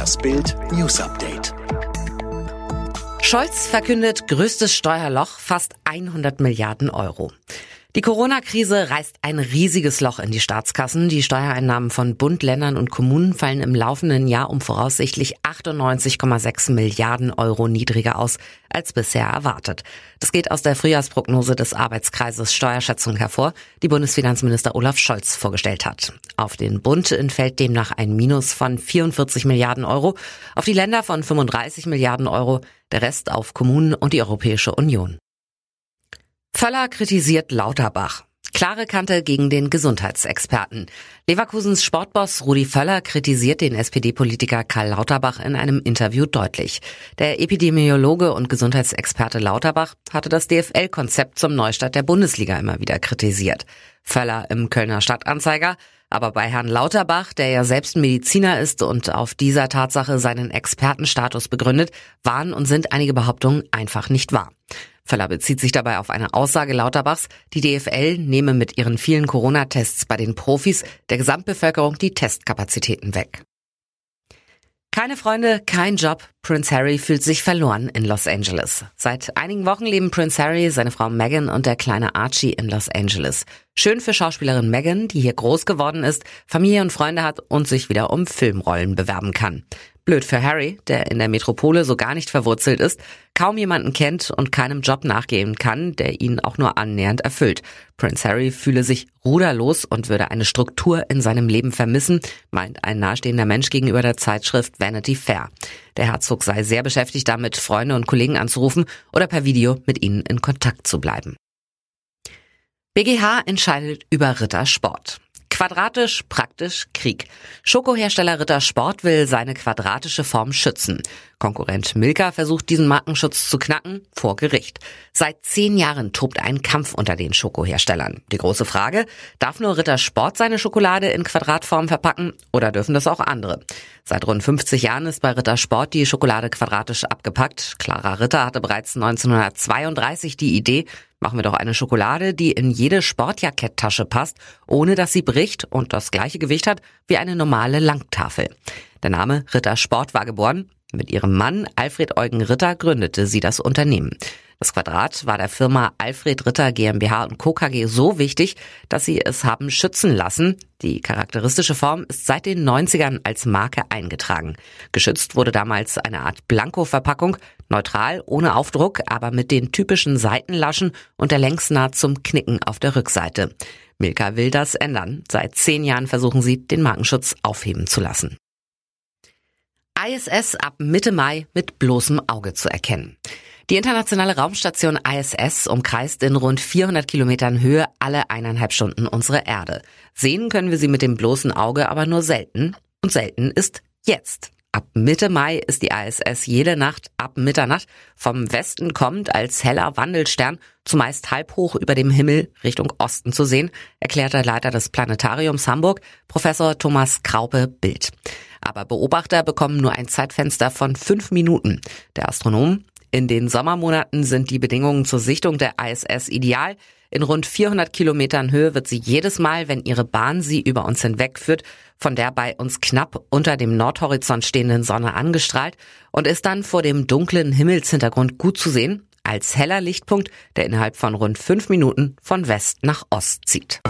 Das Bild News Update. Scholz verkündet größtes Steuerloch, fast 100 Milliarden Euro. Die Corona-Krise reißt ein riesiges Loch in die Staatskassen. Die Steuereinnahmen von Bund, Ländern und Kommunen fallen im laufenden Jahr um voraussichtlich 98,6 Milliarden Euro niedriger aus als bisher erwartet. Das geht aus der Frühjahrsprognose des Arbeitskreises Steuerschätzung hervor, die Bundesfinanzminister Olaf Scholz vorgestellt hat. Auf den Bund entfällt demnach ein Minus von 44 Milliarden Euro, auf die Länder von 35 Milliarden Euro, der Rest auf Kommunen und die Europäische Union. Völler kritisiert Lauterbach. Klare Kante gegen den Gesundheitsexperten. Leverkusens Sportboss Rudi Völler kritisiert den SPD-Politiker Karl Lauterbach in einem Interview deutlich. Der Epidemiologe und Gesundheitsexperte Lauterbach hatte das DFL-Konzept zum Neustart der Bundesliga immer wieder kritisiert. Völler im Kölner Stadtanzeiger, aber bei Herrn Lauterbach, der ja selbst Mediziner ist und auf dieser Tatsache seinen Expertenstatus begründet, waren und sind einige Behauptungen einfach nicht wahr. Völler bezieht sich dabei auf eine Aussage Lauterbachs, die DFL nehme mit ihren vielen Corona-Tests bei den Profis der Gesamtbevölkerung die Testkapazitäten weg. Keine Freunde, kein Job. Prince Harry fühlt sich verloren in Los Angeles. Seit einigen Wochen leben Prince Harry, seine Frau Meghan und der kleine Archie in Los Angeles. Schön für Schauspielerin Meghan, die hier groß geworden ist, Familie und Freunde hat und sich wieder um Filmrollen bewerben kann. Blöd für Harry, der in der Metropole so gar nicht verwurzelt ist, kaum jemanden kennt und keinem Job nachgehen kann, der ihn auch nur annähernd erfüllt. Prince Harry fühle sich ruderlos und würde eine Struktur in seinem Leben vermissen, meint ein nahestehender Mensch gegenüber der Zeitschrift Vanity Fair. Der Herzog sei sehr beschäftigt damit, Freunde und Kollegen anzurufen oder per Video mit ihnen in Kontakt zu bleiben. BGH entscheidet über Rittersport. Quadratisch, praktisch, Krieg. Schokohersteller Ritter Sport will seine quadratische Form schützen. Konkurrent Milka versucht diesen Markenschutz zu knacken vor Gericht. Seit zehn Jahren tobt ein Kampf unter den Schokoherstellern. Die große Frage, darf nur Ritter Sport seine Schokolade in Quadratform verpacken oder dürfen das auch andere? Seit rund 50 Jahren ist bei Ritter Sport die Schokolade quadratisch abgepackt. Clara Ritter hatte bereits 1932 die Idee, Machen wir doch eine Schokolade, die in jede Sportjacketttasche passt, ohne dass sie bricht und das gleiche Gewicht hat wie eine normale Langtafel. Der Name Ritter Sport war geboren. Mit ihrem Mann Alfred Eugen Ritter gründete sie das Unternehmen. Das Quadrat war der Firma Alfred Ritter GmbH und Co. KG so wichtig, dass sie es haben schützen lassen. Die charakteristische Form ist seit den 90ern als Marke eingetragen. Geschützt wurde damals eine Art Blanko-Verpackung, neutral, ohne Aufdruck, aber mit den typischen Seitenlaschen und der Längsnaht zum Knicken auf der Rückseite. Milka will das ändern. Seit zehn Jahren versuchen sie, den Markenschutz aufheben zu lassen. ISS ab Mitte Mai mit bloßem Auge zu erkennen. Die internationale Raumstation ISS umkreist in rund 400 Kilometern Höhe alle eineinhalb Stunden unsere Erde. Sehen können wir sie mit dem bloßen Auge aber nur selten. Und selten ist jetzt. Ab Mitte Mai ist die ISS jede Nacht ab Mitternacht vom Westen kommt als heller Wandelstern zumeist halb hoch über dem Himmel Richtung Osten zu sehen, erklärt der Leiter des Planetariums Hamburg, Professor Thomas Kraupe Bild. Aber Beobachter bekommen nur ein Zeitfenster von fünf Minuten. Der Astronom in den Sommermonaten sind die Bedingungen zur Sichtung der ISS ideal. In rund 400 Kilometern Höhe wird sie jedes Mal, wenn ihre Bahn sie über uns hinwegführt, von der bei uns knapp unter dem Nordhorizont stehenden Sonne angestrahlt und ist dann vor dem dunklen Himmelshintergrund gut zu sehen, als heller Lichtpunkt, der innerhalb von rund fünf Minuten von West nach Ost zieht.